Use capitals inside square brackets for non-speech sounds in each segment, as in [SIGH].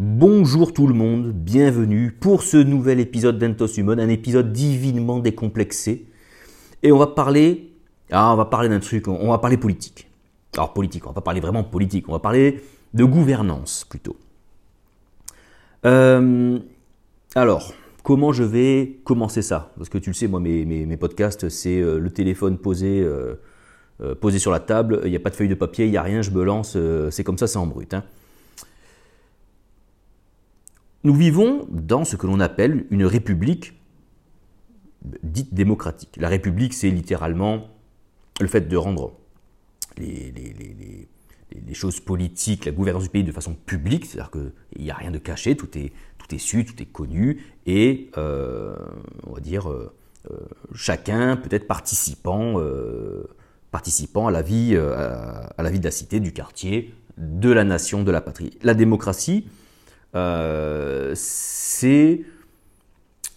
Bonjour tout le monde, bienvenue pour ce nouvel épisode d'Entos Human, un épisode divinement décomplexé. Et on va parler, ah, on va parler d'un truc, on va parler politique. Alors politique, on va pas parler vraiment politique, on va parler de gouvernance plutôt. Euh, alors, comment je vais commencer ça? Parce que tu le sais, moi, mes, podcasts, c'est euh, le téléphone posé, euh, posé sur la table, il n'y a pas de feuille de papier, il n'y a rien, je me lance, c'est comme ça, c'est en brut. Hein. Nous vivons dans ce que l'on appelle une république dite démocratique. La république, c'est littéralement le fait de rendre les, choses politiques, la gouvernance du pays de façon publique, c'est-à-dire qu'il n'y a rien de caché, tout est, tout est su, tout est connu, et euh, on va dire euh, euh, chacun peut être participant, à la vie, à la vie de la cité, du quartier, de la nation, de la patrie. La démocratie, c'est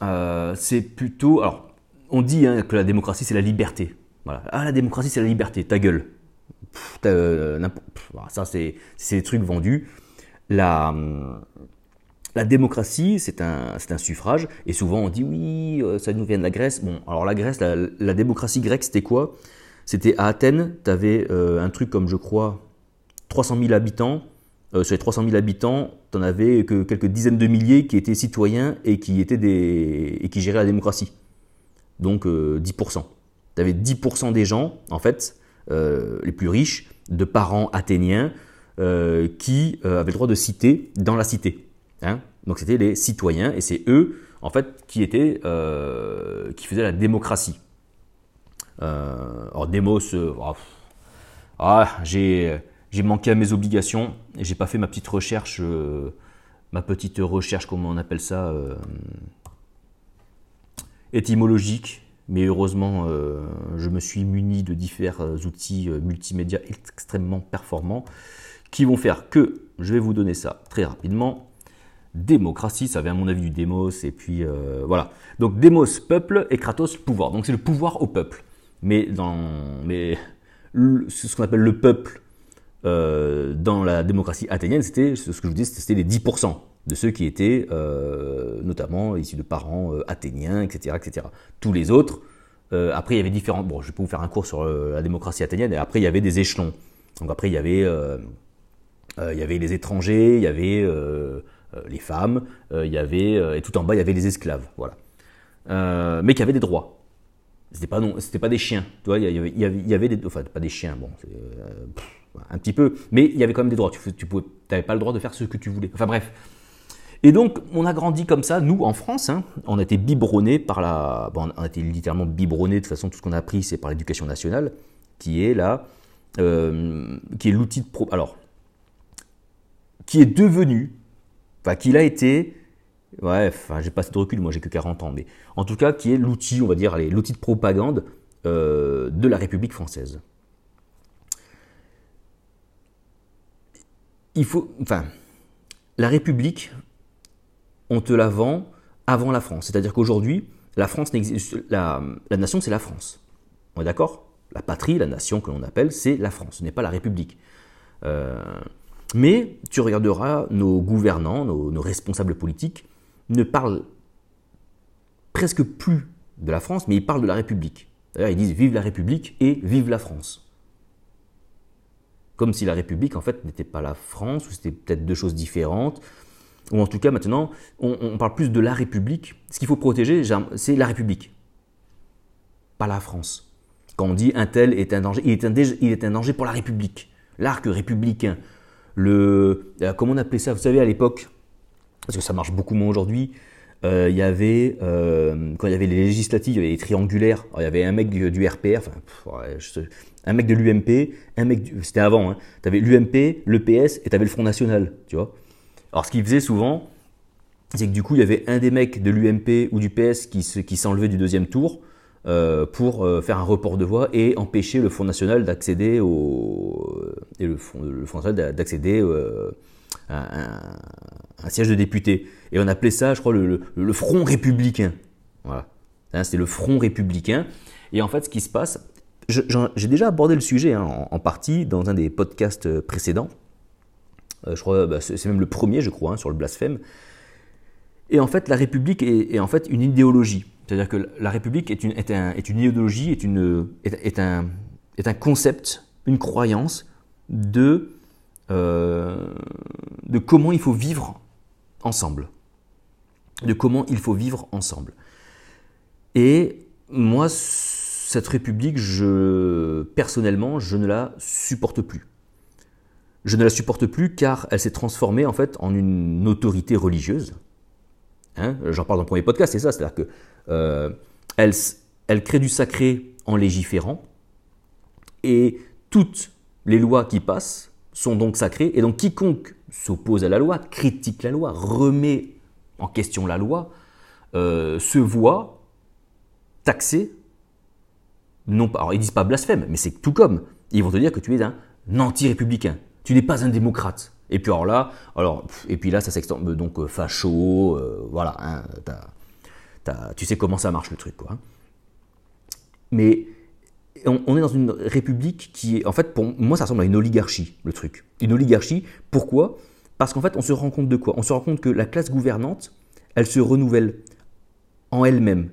euh, c'est plutôt. Alors, on dit hein, que la démocratie, c'est la liberté. Voilà. Ah, la démocratie, c'est la liberté, ta gueule. Euh, ça, c'est des trucs vendus. La, la démocratie, c'est un, un, suffrage, et souvent on dit oui, ça nous vient de la Grèce. Bon, alors la Grèce, la, la démocratie grecque, c'était quoi? C'était à Athènes, tu avais un truc comme, je crois, 300 000 habitants, euh, sur les 300 000 habitants, tu n'en avais que quelques dizaines de milliers qui étaient citoyens et qui, géraient la démocratie. Donc 10%. Tu avais 10% des gens, en fait, euh, les plus riches, de parents athéniens, euh, qui avaient le droit de citer dans la cité. Hein. Donc c'était les citoyens, et c'est eux, en fait, qui faisaient la démocratie. alors Demos, oh, ah, j'ai j'ai manqué à mes obligations et j'ai pas fait ma petite recherche, euh, ma petite recherche, comment on appelle ça, euh, étymologique. Mais heureusement, euh, je me suis muni de différents outils multimédia extrêmement performants qui vont faire que, je vais vous donner ça très rapidement, démocratie, ça vient à mon avis du démos, et puis voilà. Donc démos, peuple, et kratos, pouvoir. Donc c'est le pouvoir au peuple. Mais dans mais, ce qu'on appelle le peuple euh, dans la démocratie athénienne, c'était ce que je vous dis, c'était les 10% de ceux qui étaient euh, notamment issus de parents euh, athéniens, etc., etc. Tous les autres, après il y avait différents. Bon, je vais pas vous faire un cours sur la démocratie athénienne. Et après il y avait des échelons. Donc après il y avait, il y avait les étrangers, il y avait les femmes, il y avait et tout en bas il y avait les esclaves. Voilà. mais qui avaient des droits. C'était pas non, pas des chiens. Tu vois, il y avait, il y avait des, enfin pas des chiens. Bon, un petit peu, mais il y avait quand même des droits. Tu n'avais pas le droit de faire ce que tu voulais. Enfin bref. Et donc, on a grandi comme ça, nous, en France. Hein, on a été biberonnés par la. Bon, on a été littéralement biberonnés. De toute façon, tout ce qu'on a appris, c'est par l'éducation nationale, qui est là. Euh, qui est l'outil de pro. Alors, qui est devenu. Enfin, qu'il a été. Ouais, j'ai pas assez de recul, moi j'ai que 40 ans, mais en tout cas, qui est l'outil, on va dire, l'outil de propagande euh, de la République française. Il faut, enfin, la République, on te la vend avant la France. C'est-à-dire qu'aujourd'hui, la France la, nation, c'est la France. On est d'accord? La patrie, la nation que l'on appelle, c'est la France. Ce n'est pas la République. Euh, mais tu regarderas nos gouvernants, nos, responsables politiques, ne parlent presque plus de la France, mais ils parlent de la République. D'ailleurs, ils disent vive la République et vive la France comme si la République, en fait, n'était pas la France, ou c'était peut-être deux choses différentes. Ou en tout cas, maintenant, on, parle plus de la République. Ce qu'il faut protéger, c'est la République, pas la France. Quand on dit un tel est un danger, il est un, il est un danger pour la République. L'arc républicain. Le, euh, comment on appelait ça Vous savez, à l'époque, parce que ça marche beaucoup moins aujourd'hui, euh, il y avait, euh, quand il y avait les législatives, il y avait les triangulaires. il y avait un mec du, RPR, enfin, un mec de l'UMP, un mec, c'était avant, hein, tu avais l'UMP, le PS et tu avais le Front National, tu vois. Alors ce qu'il faisait souvent, c'est que du coup, il y avait un des mecs de l'UMP ou du PS qui, qui s'enlevait du deuxième tour euh, pour faire un report de voix et empêcher le Front National d'accéder au et le Front, le Front National d'accéder un siège de député. Et on appelait ça, je crois, le, Front républicain. Voilà. Hein, c'était le Front républicain. Et en fait, ce qui se passe, j'ai déjà abordé le sujet hein, en, partie dans un des podcasts précédents. je crois, bah, c'est même le premier, je crois, hein, sur le blasphème. Et en fait, la République est, en fait une idéologie. C'est-à-dire que la République est une, est est une idéologie, est, une, est, un, est un concept, une croyance de, de comment il faut vivre ensemble. De comment il faut vivre ensemble. Et moi, cette République, je, personnellement, je ne la supporte plus. Je ne la supporte plus car elle s'est transformée en fait en une autorité religieuse. Hein J'en parle dans le premier podcast, c'est ça, c'est-à-dire que euh, elle, elle crée du sacré en légiférant et toutes les lois qui passent sont donc sacrées et donc quiconque s'oppose à la loi, critique la loi, remet en question la loi, euh, se voit taxé, non pas, alors ils disent pas blasphème, mais c'est tout comme, ils vont te dire que tu es un anti-républicain, tu n'es pas un démocrate. Et puis alors là, alors, et puis là ça s'extend, euh, donc euh, facho, voilà, hein, tu sais comment ça marche le truc, quoi. Hein. Mais on, est dans une république qui est, en fait, pour moi, ça ressemble à une oligarchie, le truc. Une oligarchie, pourquoi? Parce qu'en fait, on se rend compte de quoi? On se rend compte que la classe gouvernante, elle se renouvelle en elle-même.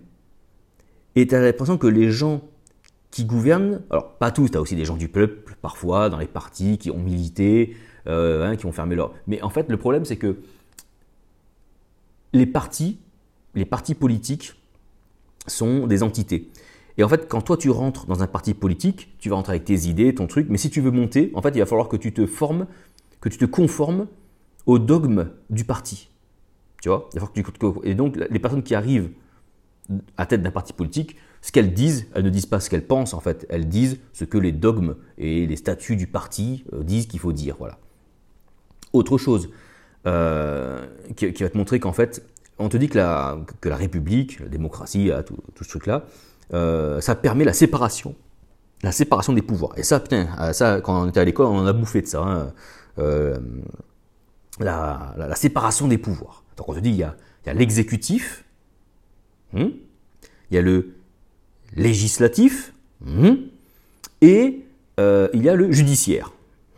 Et tu as l'impression que les gens qui gouvernent, alors pas tous, tu as aussi des gens du peuple, parfois, dans les partis, qui ont milité, euh, hein, qui ont fermé leur... Mais en fait, le problème, c'est que les partis, les partis politiques sont des entités. Et en fait, quand toi tu rentres dans un parti politique, tu vas rentrer avec tes idées, ton truc, mais si tu veux monter, en fait, il va falloir que tu te formes, que tu te conformes au dogme du parti. Tu vois? Et donc, les personnes qui arrivent à tête d'un parti politique, ce qu'elles disent, elles ne disent pas ce qu'elles pensent, en fait. Elles disent ce que les dogmes et les statuts du parti euh, disent qu'il faut dire. Voilà. Autre chose euh, qui, va te montrer qu'en fait, on te dit que la, que la République, la démocratie, tout, tout ce truc-là, euh, ça permet la séparation, la séparation des pouvoirs. Et ça, euh, quand on était à l'école, on a bouffé de ça. Hein. Euh, la, séparation des pouvoirs. Donc on se dit, il y a, l'exécutif, hmm, il y a le législatif, hmm, et il y a le judiciaire.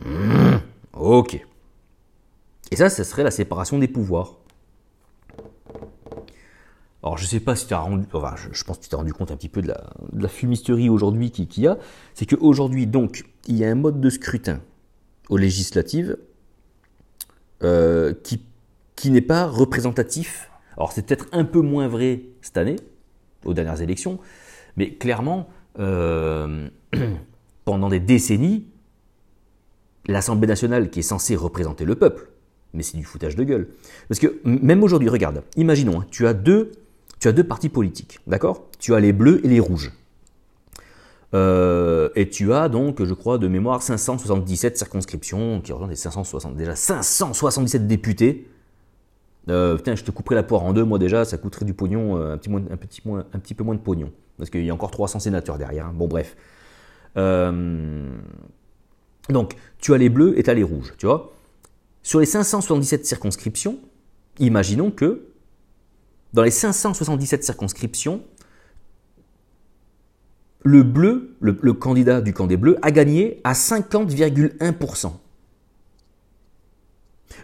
Hmm, ok. Et ça, ce serait la séparation des pouvoirs. Alors je sais pas si tu as rendu, enfin, je, pense que t'es rendu compte un petit peu de la, fumisterie aujourd'hui qu'il y a, c'est qu'aujourd'hui donc il y a un mode de scrutin aux législatives euh, qui, qui n'est pas représentatif. Alors c'est peut-être un peu moins vrai cette année, aux dernières élections, mais clairement, euh, [CLEARS THROAT] pendant des décennies, l'Assemblée nationale qui est censée représenter le peuple, mais c'est du foutage de gueule. Parce que même aujourd'hui, regarde, imaginons, hein, tu as deux tu as deux partis politiques, d'accord? Tu as les bleus et les rouges. Euh, et tu as donc, je crois, de mémoire, 577 circonscriptions qui représentent 560, déjà 577 députés. Euh, putain, je te couperai la poire en deux, moi déjà, ça coûterait du pognon, euh, un, petit peu moins de pognon. Parce qu'il y a encore 300 sénateurs derrière. Hein. Bon, bref. donc, tu as les bleus et tu as les rouges, tu vois? Sur les 577 circonscriptions, imaginons que dans les 577 circonscriptions, le bleu, le, candidat du camp des bleus, a gagné à 50,1%.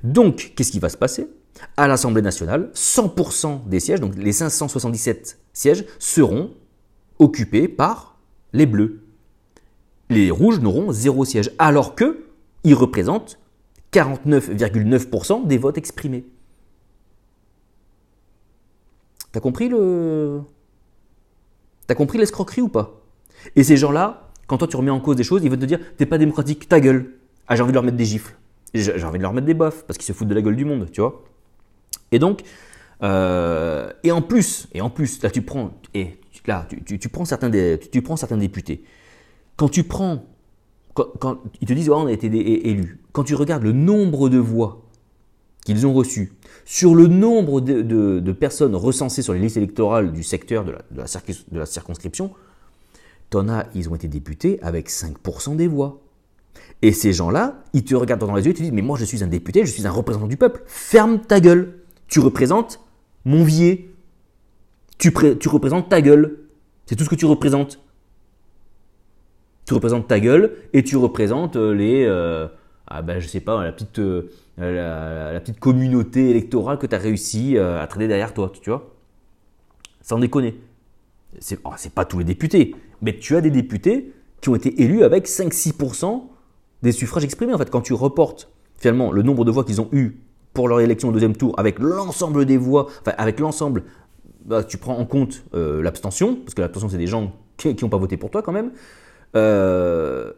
Donc, qu'est-ce qui va se passer? À l'Assemblée nationale, 100% des sièges, donc les 577 sièges, seront occupés par les bleus. Les rouges n'auront zéro siège, alors qu'ils représentent 49,9% des votes exprimés. T'as compris le. T'as compris l'escroquerie ou pas? Et ces gens-là, quand toi tu remets en cause des choses, ils vont te dire T'es pas démocratique, ta gueule. Ah, j'ai envie de leur mettre des gifles. J'ai envie de leur mettre des baffes parce qu'ils se foutent de la gueule du monde, tu vois. Et donc, euh, et en plus, et en plus, là tu prends, et là tu, prends certains des, tu, prends certains députés. Quand tu prends, quand, ils te disent on a été élus. Quand tu regardes le nombre de voix qu'ils ont reçues sur le nombre de, personnes recensées sur les listes électorales du secteur de la, circonscription, t'en ils ont été députés avec 5% des voix. Et ces gens-là, ils te regardent dans les yeux et te disent Mais moi, je suis un député, je suis un représentant du peuple. Ferme ta gueule. Tu représentes mon vier. Tu, tu représentes ta gueule. C'est tout ce que tu représentes. Tu représentes ta gueule et tu représentes euh, les. Euh, ah ben, je sais pas, la petite. Euh, la, petite communauté électorale que tu as réussi à traîner derrière toi, tu vois. Sans déconner. C'est oh, pas tous les députés, mais tu as des députés qui ont été élus avec 5-6% des suffrages exprimés. En fait, quand tu reportes finalement le nombre de voix qu'ils ont eu pour leur élection au deuxième tour avec l'ensemble des voix, enfin avec l'ensemble, bah, tu prends en compte euh, l'abstention, parce que l'abstention c'est des gens qui n'ont pas voté pour toi quand même, euh,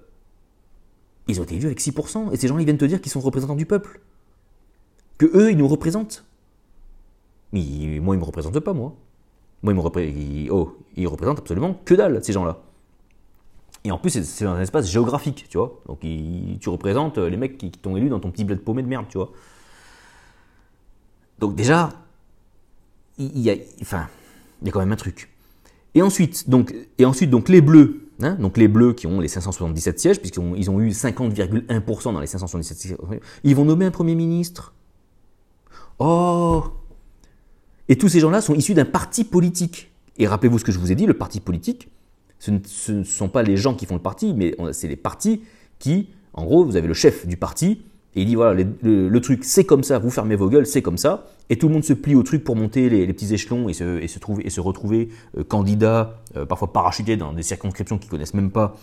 ils ont été élus avec 6%. Et ces gens ils viennent te dire qu'ils sont représentants du peuple. Que eux, ils nous représentent. Mais moi, ils ne me représentent pas, moi. Moi, ils me représentent, oh, ils représentent absolument que dalle, ces gens-là. Et en plus, c'est un espace géographique, tu vois. Donc, tu représentes les mecs qui, t'ont élu dans ton petit bled paumé de merde, tu vois. Donc, déjà, il y a, enfin, il quand même un truc. Et ensuite, donc, et ensuite, donc les bleus, hein, donc les bleus qui ont les 577 sièges, puisqu'ils ont, ont eu 50,1% dans les 577 sièges, ils vont nommer un premier ministre? Oh Et tous ces gens-là sont issus d'un parti politique. Et rappelez-vous ce que je vous ai dit, le parti politique, ce ne, sont pas les gens qui font le parti, mais c'est les partis qui, en gros, vous avez le chef du parti, et il dit voilà, le, truc c'est comme ça, vous fermez vos gueules, c'est comme ça, et tout le monde se plie au truc pour monter les, petits échelons et se, et se, trouver, et se retrouver euh, candidat, euh, parfois parachuté dans des circonscriptions qu'ils connaissent même pas,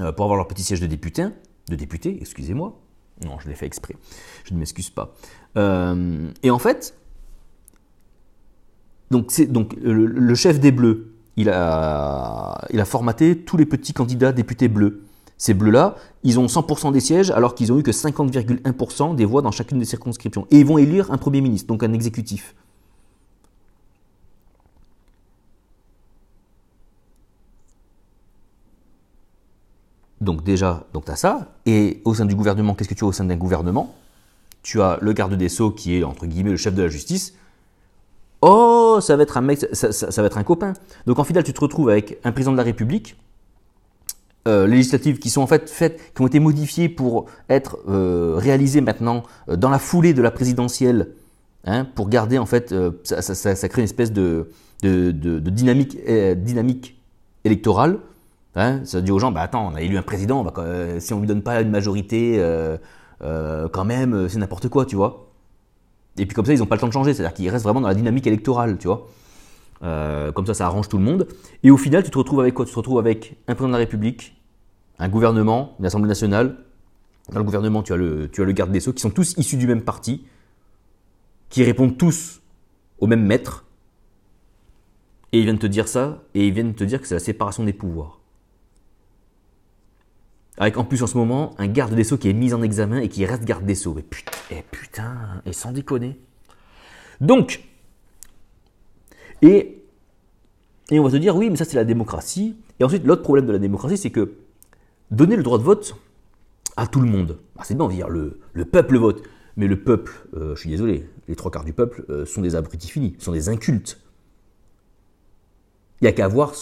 euh, pour avoir leur petit siège de député, de député, excusez-moi. Non, je l'ai fait exprès, je ne m'excuse pas. Et en fait, donc, le chef des Bleus, il a, il a formaté tous les petits candidats députés bleus. Ces bleus-là, ils ont 100% des sièges alors qu'ils ont eu que 50,1% des voix dans chacune des circonscriptions. Et ils vont élire un Premier ministre, donc un exécutif. Donc déjà, donc tu as ça. Et au sein du gouvernement, qu'est-ce que tu as au sein d'un gouvernement? Tu as le garde des Sceaux qui est, entre guillemets, le chef de la justice. Oh, ça va être un mec, ça, va être un copain. Donc en final, tu te retrouves avec un président de la République, euh, législatives qui sont en fait faites, qui ont été modifiées pour être euh, réalisées maintenant euh, dans la foulée de la présidentielle, hein, pour garder en fait, euh, ça, ça, crée une espèce de, dynamique, dynamique électorale. Hein, ça dit aux gens, bah attends, on a élu un président, si on lui donne pas une majorité, quand même, c'est n'importe quoi, tu vois. Et puis comme ça, ils n'ont pas le temps de changer, c'est-à-dire qu'ils restent vraiment dans la dynamique électorale, tu vois. Euh, comme ça, ça arrange tout le monde. Et au final, tu te retrouves avec quoi? Tu te retrouves avec un président de la République, un gouvernement, une Assemblée nationale. Dans le gouvernement, tu as le, tu as le garde des Sceaux, qui sont tous issus du même parti, qui répondent tous au même maître. Et ils viennent te dire ça, et ils viennent te dire que c'est la séparation des pouvoirs. Avec en plus en ce moment un garde des Sceaux qui est mis en examen et qui reste garde des Sceaux. Et putain, et, putain, et sans déconner. Donc, et, et on va se dire, oui, mais ça c'est la démocratie. Et ensuite, l'autre problème de la démocratie, c'est que donner le droit de vote à tout le monde, bah, c'est bien, on dire, le, le, peuple vote. Mais le peuple, euh, je suis désolé, les trois quarts du peuple euh, sont des abrutis finis, sont des incultes. Il n'y a qu'à voir,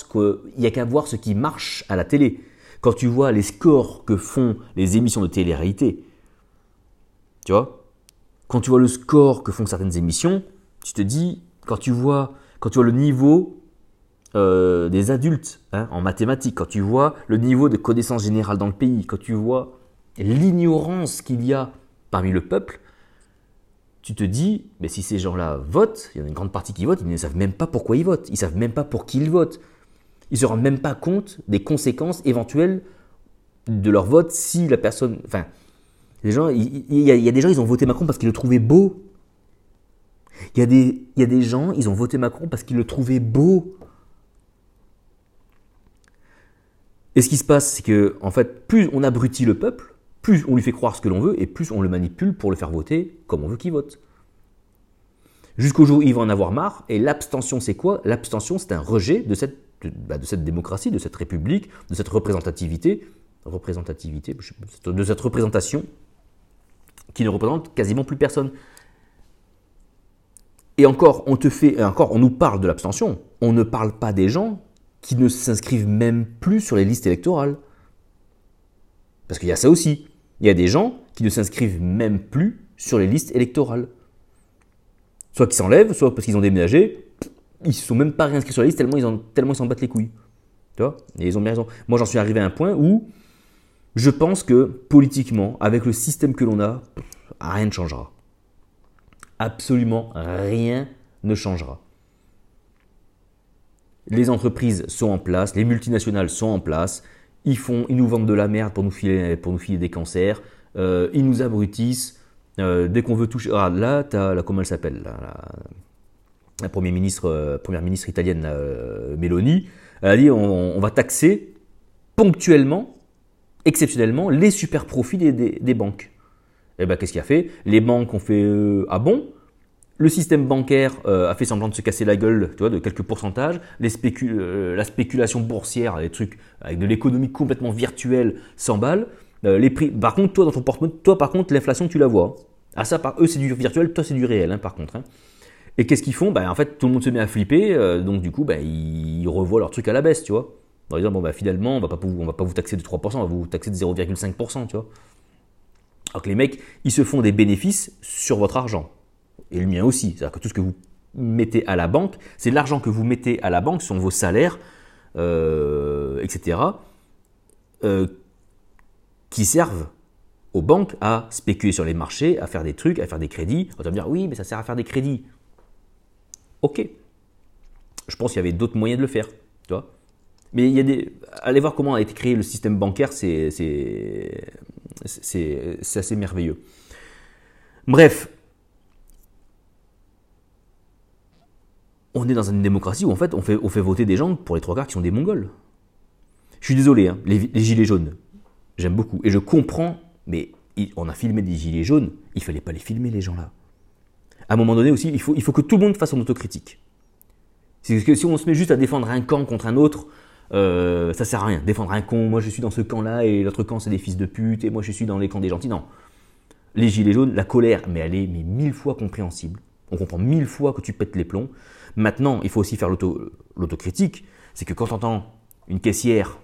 voir ce qui marche à la télé quand tu vois les scores que font les émissions de télé-réalité, tu vois, quand tu vois le score que font certaines émissions, tu te dis, quand tu vois, quand tu vois le niveau euh, des adultes hein, en mathématiques, quand tu vois le niveau de connaissance générale dans le pays, quand tu vois l'ignorance qu'il y a parmi le peuple, tu te dis, mais si ces gens-là votent, il y en a une grande partie qui votent, ils ne savent même pas pourquoi ils votent, ils ne savent même pas pour qui ils votent. Ils ne se rendent même pas compte des conséquences éventuelles de leur vote si la personne. Enfin, il, y a, des gens, ils ont voté Macron parce qu'ils le trouvaient beau. Il y, a des, y a des gens, ils ont voté Macron parce qu'ils le trouvaient beau. Et ce qui se passe, c'est que, en fait, plus on abrutit le peuple, plus on lui fait croire ce que l'on veut, et plus on le manipule pour le faire voter comme on veut qu'il vote. Jusqu'au jour où il va en avoir marre, et l'abstention, c'est quoi? L'abstention, c'est un rejet de cette bah, de, cette démocratie, de cette république, de cette représentativité, représentativité, de cette représentation qui ne représente quasiment plus personne. Et encore, on te fait, encore, on nous parle de l'abstention. On ne parle pas des gens qui ne s'inscrivent même plus sur les listes électorales. Parce qu'il y a ça aussi. Il y a des gens qui ne s'inscrivent même plus sur les listes électorales. Soit qui s'enlèvent, soit parce qu'ils ont déménagé, ils se sont même pas réinscrits sur la liste tellement ils, tellement ils s'en battent les couilles. Tu vois? Et ils ont bien raison. Moi, j'en suis arrivé à un point où je pense que politiquement, avec le système que l'on a, rien ne changera. Absolument rien ne changera. Les entreprises sont en place, les multinationales sont en place, ils, font, ils nous vendent de la merde pour nous filer, pour nous filer des cancers, euh, ils nous abrutissent. Euh, dès qu'on veut toucher. Ah, là, tu as, comment elle s'appelle la, première, ministre, euh, première ministre italienne, Meloni, elle a dit on, va taxer ponctuellement, exceptionnellement, les super profits des, banques. Et eh bien, qu'est-ce qu'il a fait? Les banques ont fait Ah bon? Le système bancaire a fait semblant de se casser la gueule tu vois, de quelques pourcentages. La spéculation boursière, les trucs avec de l'économie complètement virtuelle s'emballent. Euh, les. Par contre, toi, dans ton porte-monnaie, toi, par contre, l'inflation, tu la vois. Ah, ça, par eux, c'est du virtuel, toi, c'est du réel, hein, par contre. Hein. Et qu'est-ce qu'ils font? Bah, En fait, tout le monde se met à flipper, euh, donc du coup, bah, ils revoient leur truc à la baisse, tu vois. En disant, bon, bah, finalement, on va pas va pas vous taxer de 3%, on va vous taxer de 0,5%, tu vois. Alors que les mecs, ils se font des bénéfices sur votre argent. Et le mien aussi. C'est-à-dire que tout ce que vous mettez à la banque, c'est l'argent que vous mettez à la banque, ce sont vos salaires, euh, etc qui servent aux banques à spéculer sur les marchés, à faire des trucs, à faire des crédits. On va me dire oui, mais ça sert à faire des crédits. Ok. Je pense qu'il y avait d'autres moyens de le faire. Tu vois mais il y a des. Allez voir comment a été créé le système bancaire, c'est assez merveilleux. Bref, on est dans une démocratie où en fait on fait, on fait voter des gens pour les trois quarts qui sont des Mongols. Je suis désolé, hein, les, gilets jaunes, J'aime beaucoup. Et je comprends, mais on a filmé des gilets jaunes, il fallait pas les filmer, les gens-là. À un moment donné aussi, il faut, il faut que tout le monde fasse son autocritique. C'est que si on se met juste à défendre un camp contre un autre, euh, ça sert à rien. Défendre un con, moi je suis dans ce camp-là et l'autre camp c'est des fils de pute et moi je suis dans les camps des gentils. Non. Les gilets jaunes, la colère, mais elle est mais mille fois compréhensible. On comprend mille fois que tu pètes les plombs. Maintenant, il faut aussi faire l'autocritique. C'est que quand on entend une caissière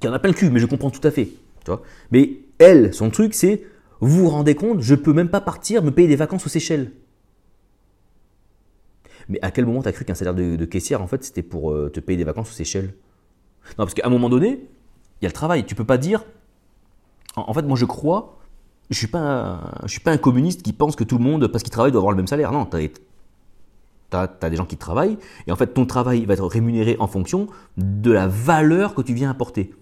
qui en a pas le cul, mais je comprends tout à fait. Tu mais elle, son truc, c'est vous vous rendez compte, je peux même pas partir me payer des vacances aux Seychelles. Mais à quel moment tu as cru qu'un salaire de, caissière, en fait, c'était pour euh, te payer des vacances aux Seychelles? Non, parce qu'à un moment donné, il y a le travail. Tu peux pas dire. En, fait, moi, je crois. Je suis pas, je suis pas un communiste qui pense que tout le monde, parce qu'il travaille, doit avoir le même salaire. Non, tu as, des gens qui travaillent, et en fait, ton travail va être rémunéré en fonction de la valeur que tu viens apporter.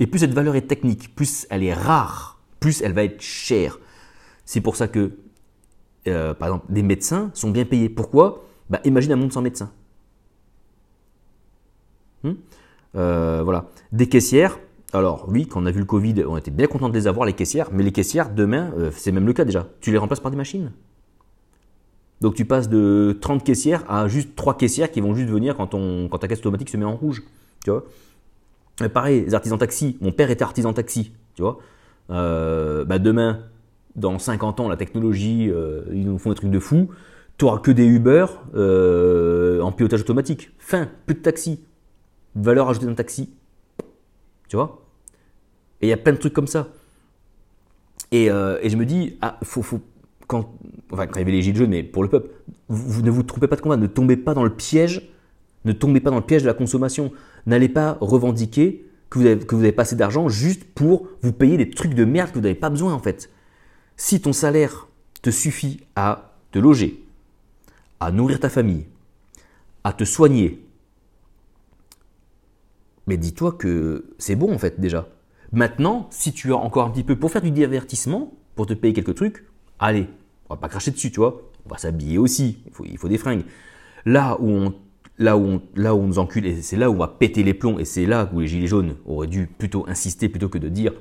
Et plus cette valeur est technique, plus elle est rare, plus elle va être chère. C'est pour ça que, euh, par exemple, des médecins sont bien payés. Pourquoi? Bah, Imagine un monde sans médecins. Hmm euh, voilà. Des caissières, alors oui, quand on a vu le Covid, on était bien content de les avoir, les caissières, mais les caissières, demain, euh, c'est même le cas déjà. Tu les remplaces par des machines. Donc tu passes de 30 caissières à juste 3 caissières qui vont juste venir quand, quand ta caisse automatique se met en rouge. Tu vois pareil, les artisans taxi, mon père était artisan taxi, tu vois. Euh, bah demain, dans 50 ans, la technologie, ils nous font des trucs de fou. Tu n'auras que des Uber euh, en pilotage automatique. Fin, plus de taxi. Valeur ajoutée d'un taxi. Tu vois? Et il y a plein de trucs comme ça. Et, je me dis, ah, faut, quand, enfin, quand il y les mais pour le peuple, vous, ne vous trompez pas de combat, ne tombez pas dans le piège ne tombez pas dans le piège de la consommation. N'allez pas revendiquer que vous, avez, que pas assez d'argent juste pour vous payer des trucs de merde que vous n'avez pas besoin en fait. Si ton salaire te suffit à te loger, à nourrir ta famille, à te soigner, mais dis-toi que c'est bon en fait déjà. Maintenant, si tu as encore un petit peu pour faire du divertissement, pour te payer quelques trucs, allez, on va pas cracher dessus, tu vois. On va s'habiller aussi, il faut, des fringues. Là où on là où on, là où on nous encule, et c'est là où on va péter les plombs, et c'est là où les Gilets jaunes auraient dû plutôt insister plutôt que de dire,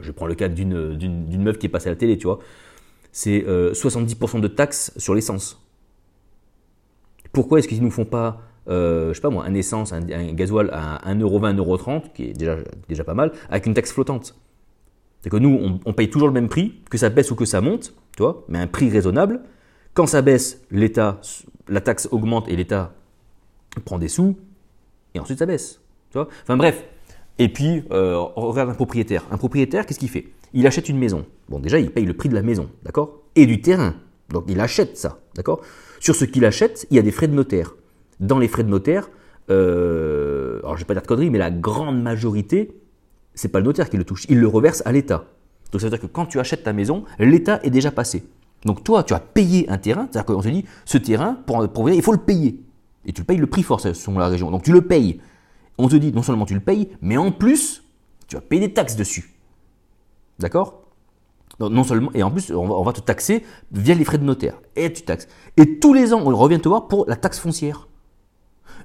je prends le cas d'une, d'une, meuf qui est passée à la télé, tu vois, c'est 70% euh, de taxes sur l'essence. Pourquoi est-ce qu'ils ne nous font pas, euh, je sais pas moi, un essence, un, gasoil à 1,20€, 1,30€, qui est déjà, déjà pas mal, avec une taxe flottante? C'est que nous, on, on, paye toujours le même prix, que ça baisse ou que ça monte, tu vois, mais un prix raisonnable. Quand ça baisse, l'État, la taxe augmente et l'État prend des sous, et ensuite ça baisse. Tu vois enfin bref. Et puis, euh, on regarde un propriétaire. Un propriétaire, qu'est-ce qu'il fait? Il achète une maison. Bon, déjà, il paye le prix de la maison, d'accord? Et du terrain. Donc, il achète ça, d'accord? Sur ce qu'il achète, il y a des frais de notaire. Dans les frais de notaire, euh, alors je vais pas dire de conneries, mais la grande majorité, c'est pas le notaire qui le touche. Il le reverse à l'État. Donc ça veut dire que quand tu achètes ta maison, l'État est déjà passé. Donc toi, tu as payé un terrain, c'est-à-dire qu'on te dit, ce terrain, pour, pour il faut le payer. Et tu le payes le prix fort selon la région. Donc tu le payes. On te dit, non seulement tu le payes, mais en plus, tu vas payer des taxes dessus. D'accord? Non seulement, et en plus, on va, te taxer via les frais de notaire. Et tu taxes. Et tous les ans, on revient te voir pour la taxe foncière.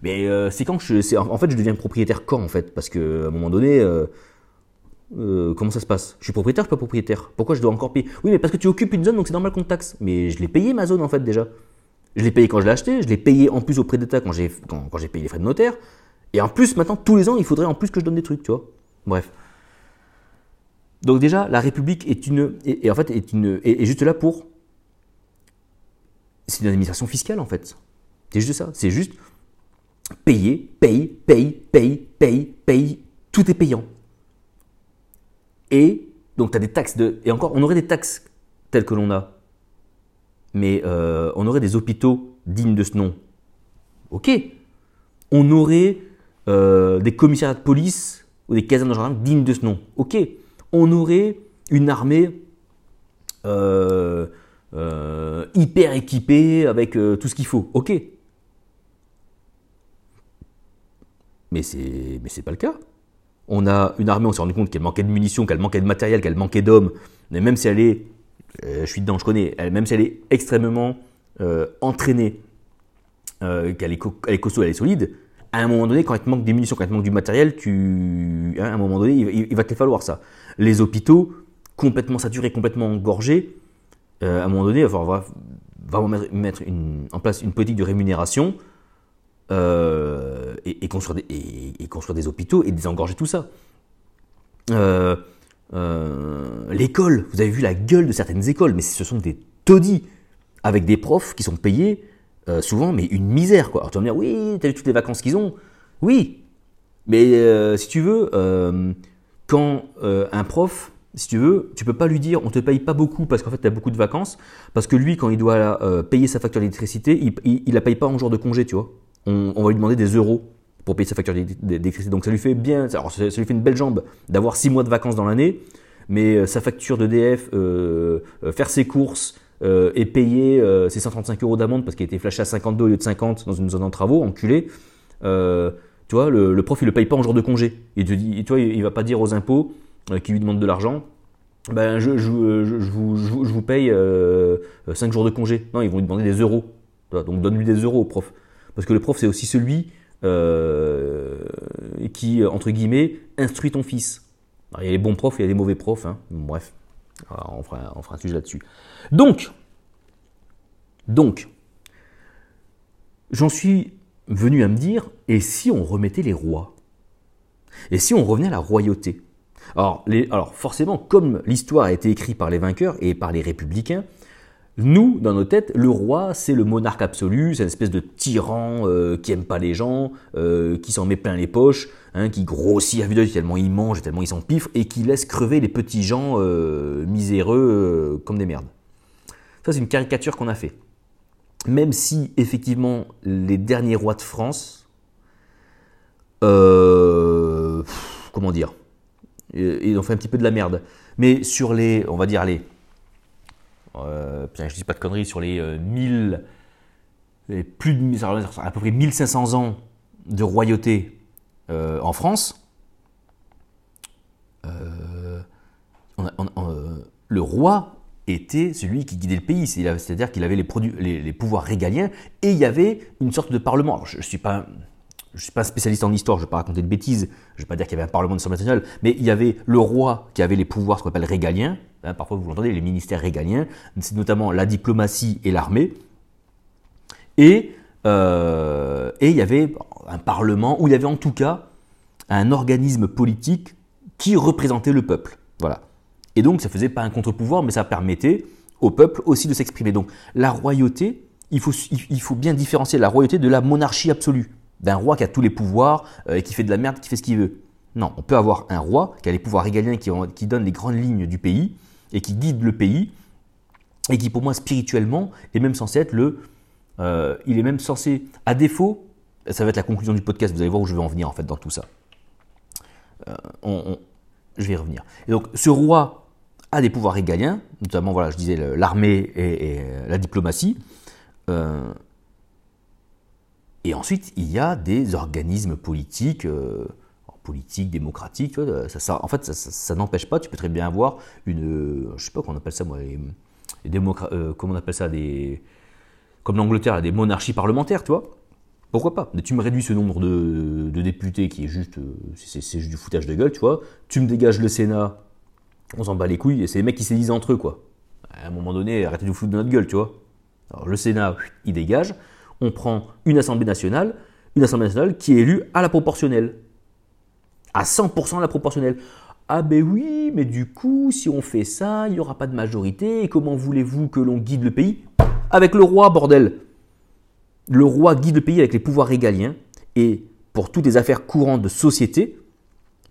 Mais euh, c'est quand je, en fait, je deviens propriétaire quand en fait? Parce que à un moment donné, euh, euh, comment ça se passe? Je suis propriétaire, je suis pas propriétaire? Pourquoi je dois encore payer? Oui, mais parce que tu occupes une zone, donc c'est normal qu'on te taxe. Mais je l'ai payé ma zone en fait déjà. Je l'ai payé quand je l'ai acheté, je l'ai payé en plus auprès d'État quand j'ai quand, j'ai payé les frais de notaire. Et en plus, maintenant, tous les ans, il faudrait en plus que je donne des trucs, tu vois? Bref. Donc déjà, la République est une, et, en fait, est juste là pour, c'est une administration fiscale en fait. C'est juste ça. C'est juste payer, paye, paye, paye, paye, paye. Tout est payant. Et donc tu as des taxes de, et encore, on aurait des taxes telles que l'on a, mais euh, on aurait des hôpitaux dignes de ce nom. Ok. On aurait euh, des commissariats de police ou des casernes de dignes de ce nom. Ok on aurait une armée euh, euh, hyper équipée avec euh, tout ce qu'il faut. Ok. Mais mais c'est pas le cas. On a une armée, on s'est rendu compte qu'elle manquait de munitions, qu'elle manquait de matériel, qu'elle manquait d'hommes. Mais même si elle est, je suis dedans, je connais, même si elle est extrêmement entraînée, qu'elle est, est costaud, elle est solide, à un moment donné, quand il te manque des munitions, quand il te manque du matériel, tu, hein, à un moment donné, il, va te falloir ça. Les hôpitaux, complètement saturés, complètement engorgés, euh, à un moment donné, il va falloir mettre, en place une politique de rémunération euh, et, construire des, hôpitaux et désengorger tout ça. Euh, l'école, vous avez vu la gueule de certaines écoles, mais ce sont des taudis avec des profs qui sont payés souvent, mais une misère, quoi. Alors tu vas me dire, oui, t'as vu toutes les vacances qu'ils ont? Oui, mais si tu veux, euh, quand un prof, si tu veux, tu peux pas lui dire, on te paye pas beaucoup parce qu'en fait tu as beaucoup de vacances, parce que lui, quand il doit payer sa facture d'électricité, il, il, la paye pas en jour de congé, tu vois. On, va lui demander des euros pour payer sa facture d'électricité. Donc ça lui fait bien, alors ça, lui fait une belle jambe d'avoir 6 mois de vacances dans l'année, mais sa facture d'EDF, faire ses courses, euh, et payer euh, ses 135 euros d'amende parce qu'il a été flashé à 52 au lieu de 50 dans une zone en travaux, enculé. Euh, tu vois, le, prof, il le paye pas en jour de congé. Il te tu vois, il, va pas dire aux impôts qui lui demandent de l'argent, ben, je, je, vous, je, vous, paye 5 jours de congé. Non, ils vont lui demander des euros. Donc donne-lui des euros au prof. Parce que le prof, c'est aussi celui qui, entre guillemets, instruit ton fils. il y a les bons profs, il y a les mauvais profs. Hein. Bref, on fera, on fera un sujet là-dessus. Donc, donc, j'en suis venu à me dire, et si on remettait les rois? Et si on revenait à la royauté? Alors, alors, forcément, comme l'histoire a été écrite par les vainqueurs et par les républicains, nous, dans nos têtes, le roi, c'est le monarque absolu, c'est une espèce de tyran euh, qui aime pas les gens, euh, qui s'en met plein les poches, hein, qui grossit à vue d'œil tellement il mange, tellement il s'empiffre, et qui laisse crever les petits gens euh, miséreux comme des merdes. Ça, c'est une caricature qu'on a fait. Même si, effectivement, les derniers rois de France, euh, comment dire, ils ont fait un petit peu de la merde. Mais sur les, on va dire, les, euh, je dis pas de conneries, sur les 1000, euh, plus de, à peu près 1500 ans de royauté euh, en France, le roi était celui qui guidait le pays, c'est-à-dire qu'il avait les, pouvoirs régaliens et il y avait une sorte de parlement. je ne suis pas spécialiste en histoire, je ne vais pas raconter de bêtises, je ne vais pas dire qu'il y avait un parlement de nationale, mais il y avait le roi qui avait les pouvoirs, ce qu'on appelle régaliens, hein, parfois vous l'entendez, les ministères régaliens, c'est notamment la diplomatie et l'armée, et, euh, et il y avait un parlement, où il y avait en tout cas un organisme politique qui représentait le peuple. Voilà. Et donc ça faisait pas un contre-pouvoir, mais ça permettait au peuple aussi de s'exprimer. Donc la royauté, il faut, il faut bien différencier la royauté de la monarchie absolue, d'un roi qui a tous les pouvoirs euh, et qui fait de la merde, qui fait ce qu'il veut. Non, on peut avoir un roi qui a les pouvoirs régaliens, qui, qui donne les grandes lignes du pays et qui guide le pays et qui pour moi spirituellement est même censé être le... Euh, il est même censé, à défaut, ça va être la conclusion du podcast, vous allez voir où je vais en venir en fait dans tout ça. Euh, je vais y revenir. Et donc ce roi a des pouvoirs régaliens, notamment, voilà, je disais, l'armée et, la diplomatie. Euh, et ensuite, il y a des organismes politiques, euh, politiques, démocratiques. en fait, ça, n'empêche pas. Tu peux très bien avoir une, je sais pas comment on appelle ça, moi, les, comment on appelle ça, des, comme l'Angleterre, des monarchies parlementaires, tu vois. Pourquoi pas? Mais tu me réduis ce nombre de, députés qui est juste, c'est juste du foutage de gueule, tu vois. Tu me dégages le Sénat on s'en bat les couilles, et c'est les mecs qui se disent entre eux, quoi. À un moment donné, arrêtez de vous foutre de notre gueule, tu vois. Alors le Sénat, il dégage, on prend une Assemblée nationale, une Assemblée nationale qui est élue à la proportionnelle. À 100% à la proportionnelle. Ah ben oui, mais du coup, si on fait ça, il n'y aura pas de majorité, comment voulez-vous que l'on guide le pays Avec le roi, bordel? Le roi guide le pays avec les pouvoirs régaliens, et pour toutes les affaires courantes de société,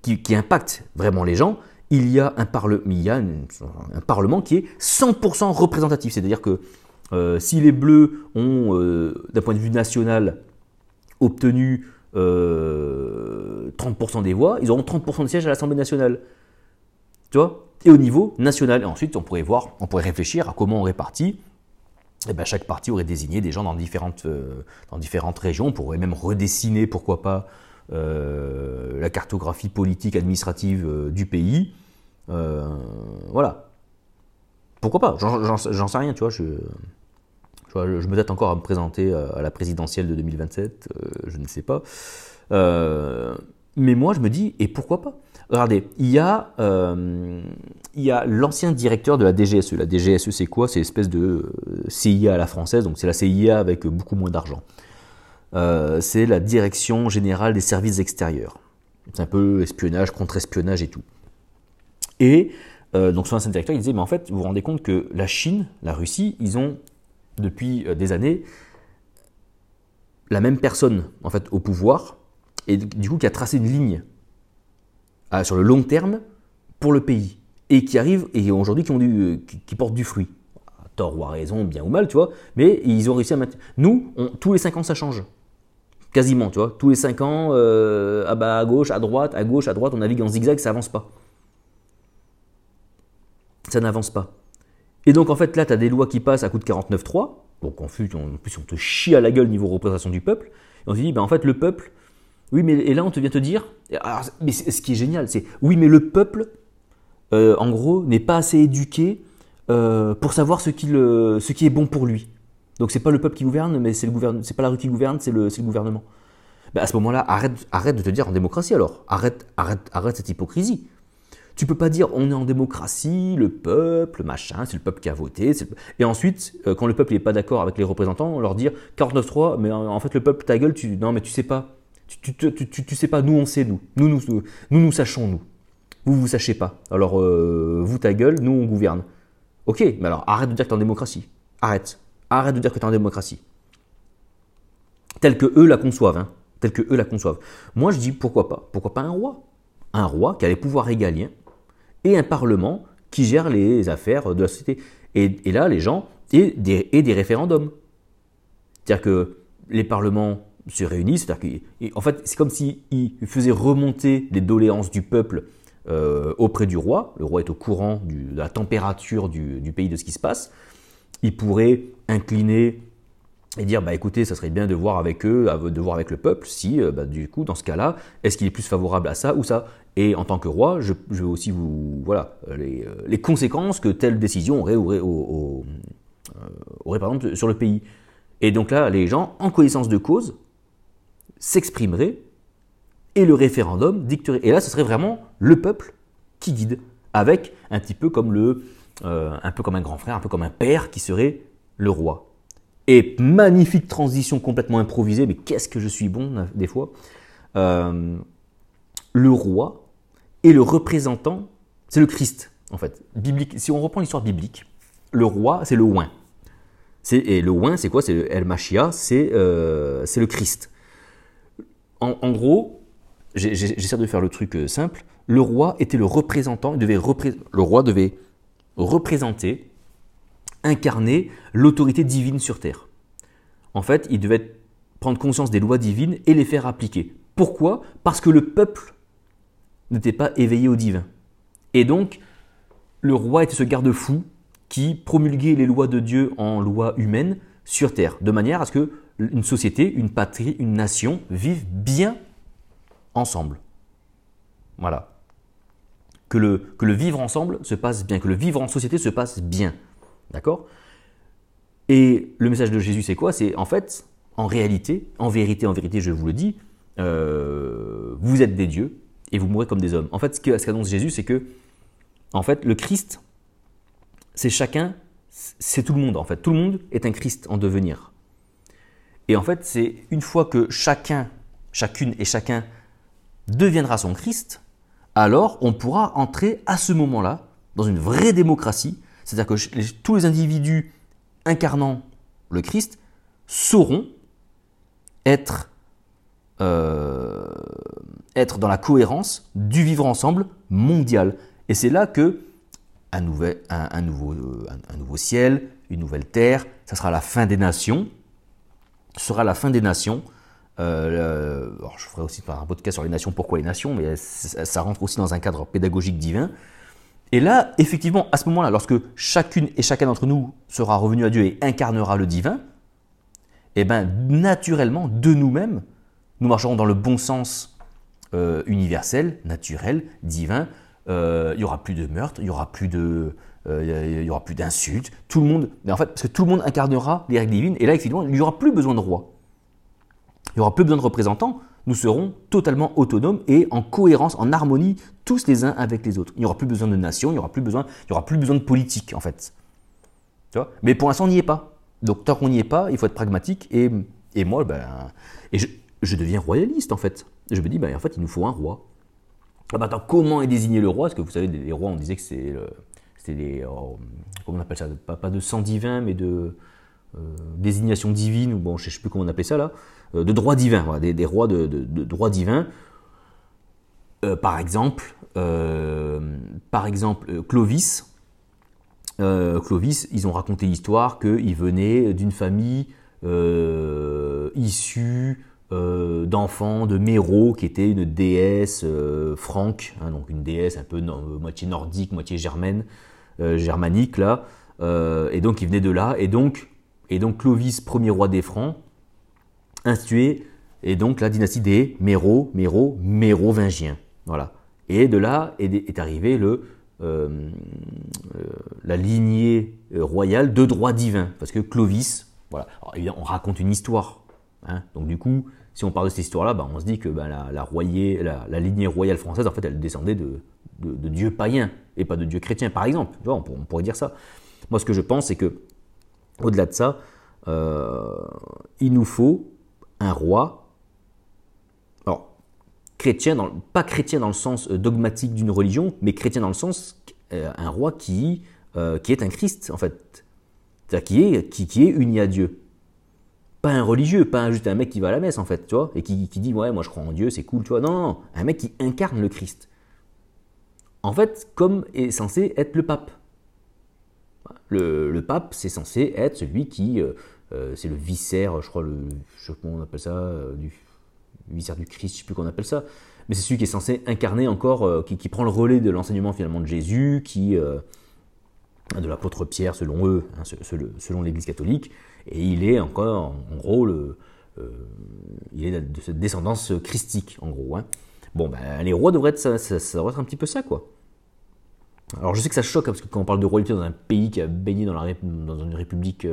qui impactent vraiment les gens, il y a un, Parlement qui est 100% représentatif. C'est-à-dire que euh, si les Bleus ont, euh, d'un point de vue national, obtenu 30% euh, des voix, ils auront 30% de sièges à l'Assemblée nationale. Tu vois? Et au niveau national. Et ensuite, on pourrait voir, on pourrait réfléchir à comment on répartit. Eh bien, chaque parti aurait désigné des gens dans différentes, dans différentes régions. On pourrait même redessiner, pourquoi pas, la cartographie politique administrative du pays. Euh, voilà. Pourquoi pas J'en sais rien, tu vois. Je, me tâte encore à me présenter à la présidentielle de 2027, euh, je ne sais pas. Euh, mais moi, je me dis, et pourquoi pas? Regardez, il y a, il y a l'ancien directeur de la DGSE. La DGSE, c'est quoi? C'est espèce de CIA à la française, donc c'est la CIA avec beaucoup moins d'argent. c'est la Direction Générale des Services Extérieurs. C'est un peu espionnage, contre-espionnage et tout. Et euh, donc son ancien directeur, il disait, mais en fait, vous vous rendez compte que la Chine, la Russie, ils ont, depuis euh, des années, la même personne, en fait, au pouvoir, et du coup, qui a tracé une ligne euh, sur le long terme pour le pays, et qui arrive, et aujourd'hui, qui, ont du, qui, portent du fruit. tort ou à raison, bien ou mal, tu vois, mais ils ont réussi à maintenir. Nous, tous les 5 ans, ça change. Quasiment, tu vois. Tous les 5 ans, ah bah, à gauche, à droite, à gauche, à droite, on navigue en zigzag, ça avance pas ça n'avance pas. Et donc en fait là, tu as des lois qui passent à coup de 49-3, donc en plus, on, te chie à la gueule niveau représentation du peuple, et on se dit, ben en fait le peuple, oui mais et là on te vient te dire, mais ce qui est génial, c'est, oui mais le peuple, euh, en gros, n'est pas assez éduqué euh, pour savoir ce qui, le, ce qui est bon pour lui. Donc c'est pas le peuple qui gouverne, mais c'est le gouvernement, c'est pas la rue qui gouverne, c'est le, le, gouvernement. Ben, à ce moment-là, arrête, arrête de te dire en démocratie alors, arrête, arrête, arrête cette hypocrisie. Tu peux pas dire on est en démocratie, le peuple, machin, c'est le peuple qui a voté. Et ensuite, euh, quand le peuple n'est pas d'accord avec les représentants, on leur dire 49-3, mais en fait le peuple, ta gueule, tu, non mais tu sais pas. Tu, tu, sais pas, nous on sait, nous. Nous, nous, nous, nous sachons, nous. Vous, vous sachez pas. Alors, euh, vous, ta gueule, nous, on gouverne. Ok, mais alors arrête de dire que tu es en démocratie. Arrête. Arrête de dire que tu es en démocratie. Tel que eux la conçoivent. Hein. Tel que eux la conçoivent. Moi, je dis pourquoi pas? Pourquoi pas un roi? Un roi qui a les pouvoirs régaliens, et un Parlement qui gère les affaires de la société. Et, là, les gens, et des, référendums. C'est-à-dire que les parlements se réunissent, c'est-à-dire qu'en fait, c'est comme s'ils faisaient remonter les doléances du peuple euh, auprès du roi. Le roi est au courant de la température du, du, pays, de ce qui se passe. Il pourrait incliner et dire bah écoutez ça serait bien de voir avec eux de voir avec le peuple si euh, bah, du coup dans ce cas-là est-ce qu'il est plus favorable à ça ou ça? Et en tant que roi je, je veux aussi vous voilà les, euh, les, conséquences que telle décision aurait aurait, au, euh, aurait par exemple sur le pays. Et donc là les gens en connaissance de cause s'exprimeraient et le référendum dicterait. Et là ce serait vraiment le peuple qui guide avec un petit peu comme le un peu comme un grand frère un peu comme un père qui serait le roi. Et magnifique transition complètement improvisée, mais qu'est-ce que je suis bon des fois. Euh, le roi et le représentant, c'est le Christ en fait. Biblique, si on reprend l'histoire biblique, le roi c'est le oin. Et le oin c'est quoi? C'est le euh, c'est le Christ. En, en gros, j'essaie de faire le truc euh, simple, le roi était le représentant, il devait le roi devait représenter incarner l'autorité divine sur terre. En fait, il devait prendre conscience des lois divines et les faire appliquer. Pourquoi? Parce que le peuple n'était pas éveillé au divin. Et donc, le roi était ce garde-fou qui promulguait les lois de Dieu en lois humaines sur terre, de manière à ce que une société, une patrie, une nation vivent bien ensemble. Voilà. Que le, que le vivre ensemble se passe bien, que le vivre en société se passe bien. D'accord? Et le message de Jésus, c'est quoi? C'est en fait, en réalité, en vérité, en vérité, je vous le dis, euh, vous êtes des dieux et vous mourrez comme des hommes. En fait, ce qu'annonce Jésus, c'est que, en fait, le Christ, c'est chacun, c'est tout le monde, en fait. Tout le monde est un Christ en devenir. Et en fait, c'est une fois que chacun, chacune et chacun deviendra son Christ, alors on pourra entrer à ce moment-là dans une vraie démocratie, c'est-à-dire que tous les individus incarnant le Christ sauront être, euh, être dans la cohérence du vivre ensemble mondial. Et c'est là que un, nouveau, un, nouveau ciel, une nouvelle terre, ça sera la fin des nations, sera la fin des nations. Euh, je ferai aussi un podcast sur les nations, pourquoi les nations, mais ça rentre aussi dans un cadre pédagogique divin. Et là, effectivement, à ce moment-là, lorsque chacune et chacun d'entre nous sera revenu à Dieu et incarnera le divin, eh bien, naturellement, de nous-mêmes, nous marcherons dans le bon sens euh, universel, naturel, divin. Euh, il n'y aura plus de meurtre, il n'y aura plus de, euh, aura plus d'insultes. Tout le monde, en fait, parce que tout le monde incarnera les règles divines. Et là, effectivement, il n'y aura plus besoin de roi. Il n'y aura plus besoin de représentants. Nous serons totalement autonomes et en cohérence, en harmonie, tous les uns avec les autres. Il n'y aura plus besoin de nation, il n'y aura plus besoin, il aura plus besoin de politique, en fait. Mais pour l'instant, on n'y est pas. Donc tant qu'on n'y est pas, il faut être pragmatique. Et, et moi, ben, et je, deviens royaliste en fait. Je me dis, ben, en fait, il nous faut un roi. Ah attends, comment est désigné le roi? Parce que vous savez, les rois, on disait que c'est c'était des, oh, comment on appelle ça? Pas, de sang divin, mais de euh, désignation divine, ou bon, je ne sais plus comment on appelait ça là, euh, de droit divin, des, rois de, droit divin. Euh, par exemple, par exemple, Clovis, euh, Clovis, ils ont raconté l'histoire qu'il venait d'une famille euh, issue euh, d'enfants de Méro, qui était une déesse franque, hein, donc une déesse un peu moitié nordique, moitié germanique là, et donc il venait de là, et donc, et donc Clovis, premier roi des Francs, institué et donc la dynastie des Méro, Méro, Mérovingiens, voilà. Et de là est arrivé le euh, euh, la lignée euh, royale de droit divin. Parce que Clovis, voilà, on raconte une histoire. Hein. donc du coup, si on parle de cette histoire-là, bah, on se dit que bah, la, lignée royale française, en fait, elle descendait de, dieux païens et pas de dieux chrétiens, par exemple. on, pourrait dire ça. Moi, ce que je pense, c'est que, au-delà de ça, il nous faut un roi chrétien, dans, pas chrétien dans le sens euh, dogmatique d'une religion, mais chrétien dans le sens euh, un roi qui, euh, qui est un Christ, en fait. C'est-à-dire qui est, qui, qui est uni à Dieu. Pas un religieux, pas juste un mec qui va à la messe, en fait, tu vois, et qui, qui dit, ouais, moi je crois en Dieu, c'est cool, tu vois. Non, non, un mec qui incarne le Christ. En fait, comme est censé être le pape. Le, pape, c'est censé être celui qui, c'est le viscère, je crois, le, je sais pas comment on appelle ça, du viscère du Christ, je sais plus qu'on appelle ça, mais c'est celui qui est censé incarner encore, euh, qui, prend le relais de l'enseignement finalement de Jésus, qui euh, de l'apôtre Pierre selon eux, hein, selon l'Église catholique, et il est encore en, gros euh, il est de cette descendance christique en gros. Hein. Bon, ben, les rois devraient être ça, ça, devrait être un petit peu ça quoi. Alors je sais que ça choque hein, parce que quand on parle de royauté dans un pays qui a baigné dans, une république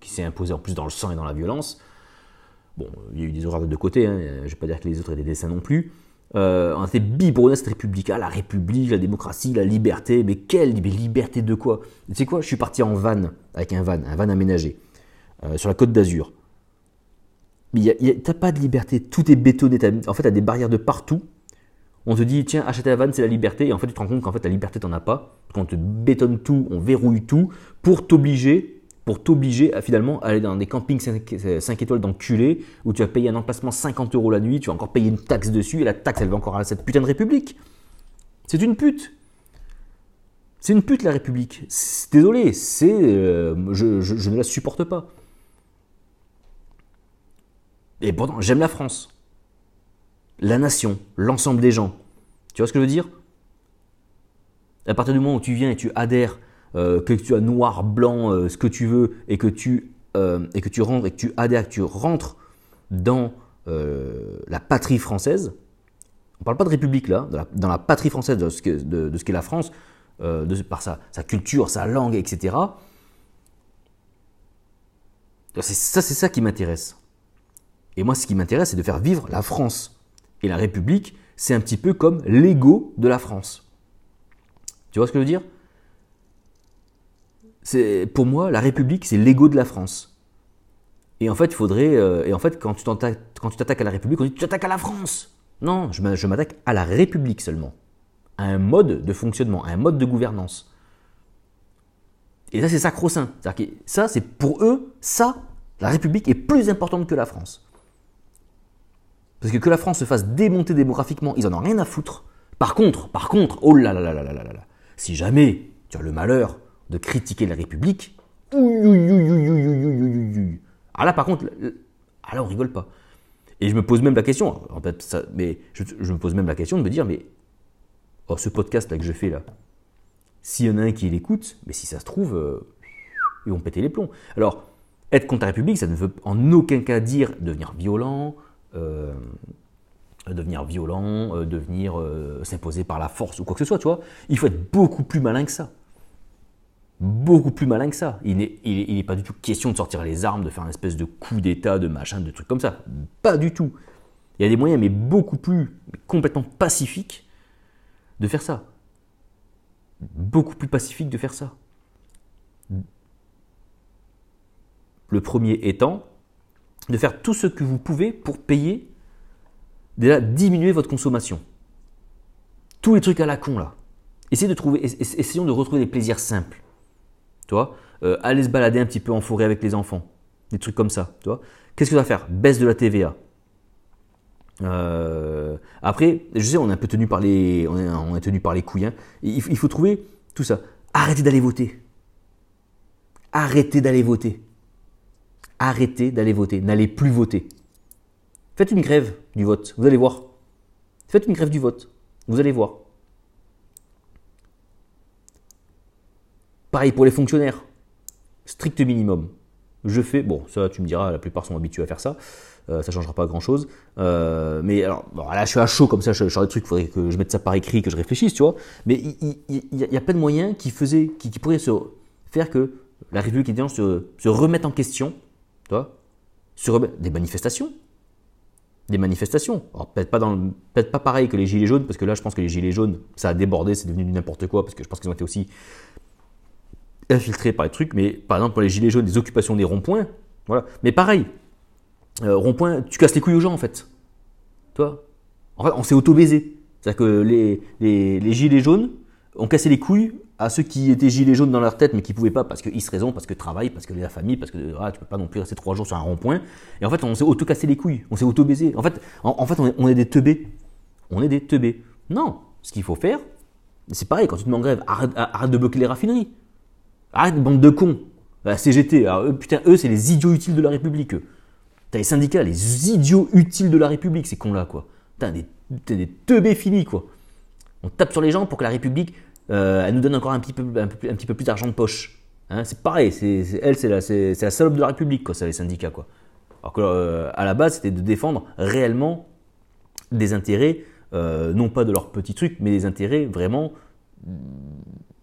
qui s'est imposée en plus dans le sang et dans la violence, Bon, il y a eu des horreurs de deux côtés, hein, je ne vais pas dire que les autres étaient des saints non plus. Euh, on était biberonné cette république, ah, la république, la démocratie, la liberté, mais quelle liberté de quoi? Tu sais quoi, je suis parti en van, avec un van, un van aménagé, euh, sur la côte d'Azur. Mais t'as pas de liberté, tout est bétonné, en fait, t'as des barrières de partout. On te dit, tiens, acheter un van, c'est la liberté, et en fait, tu te rends compte qu'en fait, la liberté, t'en as pas. Quand on te bétonne tout, on verrouille tout, pour t'obliger pour t'obliger à finalement aller dans des campings 5, étoiles d'enculé où tu vas payer un emplacement 50 euros la nuit, tu vas encore payer une taxe dessus et la taxe elle va encore à cette putain de République. C'est une pute. C'est une pute la République. Désolé, c'est, euh, je, ne la supporte pas. Et pourtant, j'aime la France, la nation, l'ensemble des gens. Tu vois ce que je veux dire? À partir du moment où tu viens et tu adhères, euh, que tu as noir, blanc, euh, ce que tu veux, et que tu, euh, et que tu rentres, et que tu adhères, que tu rentres dans la patrie française, on ne parle pas de république là, dans la patrie française de ce qu'est de, de la France, par sa, sa, culture, sa langue, etc. Ça, c'est ça qui m'intéresse. Et moi, ce qui m'intéresse, c'est de faire vivre la France. Et la République, c'est un petit peu comme l'ego de la France. Tu vois ce que je veux dire? Pour moi, la République, c'est l'ego de la France. Et en fait, il faudrait. Euh, et en fait, quand tu, quand tu t'attaques à la République, on dit tu t'attaques à la France. Non, je m'attaque à la République seulement. À un mode de fonctionnement, à un mode de gouvernance. Et ça, c'est sacro-saint. Ça, c'est pour eux, ça, la République est plus importante que la France. Parce que que la France se fasse démonter démographiquement, ils en ont rien à foutre. Par contre, par contre, oh là là là là là là là, si jamais tu as le malheur de critiquer la République, ah là par contre, ah là on rigole pas. Et je me pose même la question, en fait, mais je, me pose même la question de me dire, mais oh, ce podcast là que je fais là, s'il y en a un qui l'écoute, mais si ça se trouve, euh, ils vont péter les plombs. Alors, être contre la République, ça ne veut en aucun cas dire devenir violent, euh, devenir violent, euh, devenir s'imposer par la force ou quoi que ce soit, tu vois. Il faut être beaucoup plus malin que ça. Beaucoup plus malin que ça. Il n'est pas du tout question de sortir les armes, de faire un espèce de coup d'état, de machin, de trucs comme ça. Pas du tout. Il y a des moyens, mais beaucoup plus, complètement pacifiques, de faire ça beaucoup plus pacifique de faire ça. Le premier étant de faire tout ce que vous pouvez pour payer, déjà diminuer votre consommation. Tous les trucs à la con là. Essayez de trouver, essayons de retrouver des plaisirs simples. Tu vois, euh, aller se balader un petit peu en forêt avec les enfants, des trucs comme ça. Tu vois, qu'est-ce que tu vas faire? Baisse de la TVA. Euh, après, je sais, on est un peu tenu par les, on est, tenu par les couilles. Hein. Il, faut trouver tout ça. Arrêtez d'aller voter. Arrêtez d'aller voter. Arrêtez d'aller voter. N'allez plus voter. Faites une grève du vote. Vous allez voir. Faites une grève du vote. Vous allez voir. Pareil pour les fonctionnaires. Strict minimum. Je fais, bon, ça tu me diras, la plupart sont habitués à faire ça. Euh, ça changera pas grand chose. Euh, mais alors, là, je suis à chaud comme ça, je, je des trucs, il faudrait que je mette ça par écrit, que je réfléchisse, tu vois. Mais il, y, a plein de moyens qui, faisaient, qui, pourraient se faire que la République étudiante se, se remette en question, tu vois. Sur des manifestations. Des manifestations. Alors, peut-être pas, dans pareil que les Gilets jaunes, parce que là, je pense que les Gilets jaunes, ça a débordé, c'est devenu n'importe quoi, parce que je pense qu'ils ont été aussi infiltrés par les trucs. Mais par exemple, pour les Gilets jaunes, des occupations des ronds-points, voilà. Mais pareil, euh, rond-point, tu casses les couilles aux gens en fait. Toi En fait, on s'est auto-baisé. C'est-à-dire que les, gilets jaunes ont cassé les couilles à ceux qui étaient gilets jaunes dans leur tête mais qui pouvaient pas parce qu'ils se raison, parce que travail, parce que la famille, parce que ah, tu peux pas non plus rester trois jours sur un rond-point. Et en fait, on s'est auto-cassé les couilles, on s'est auto-baisé. En fait, on est, des teubés. On est des teubés. Non, ce qu'il faut faire, c'est pareil, quand tu te mets en grève, arrête, de bloquer les raffineries. Arrête, bande de cons. La CGT, putain, eux, c'est les idiots utiles de la République. T'as les syndicats, les idiots utiles de la République, ces cons-là, quoi. T'as des, des teubés finis, quoi. On tape sur les gens pour que la République, elle nous donne encore un petit peu, un, petit peu plus d'argent de poche. Hein, c'est pareil, c'est, elle, c'est la, salope de la République, quoi, ça, les syndicats, quoi. Alors que, euh, à la base, c'était de défendre réellement des intérêts, euh, non pas de leurs petits trucs, mais des intérêts vraiment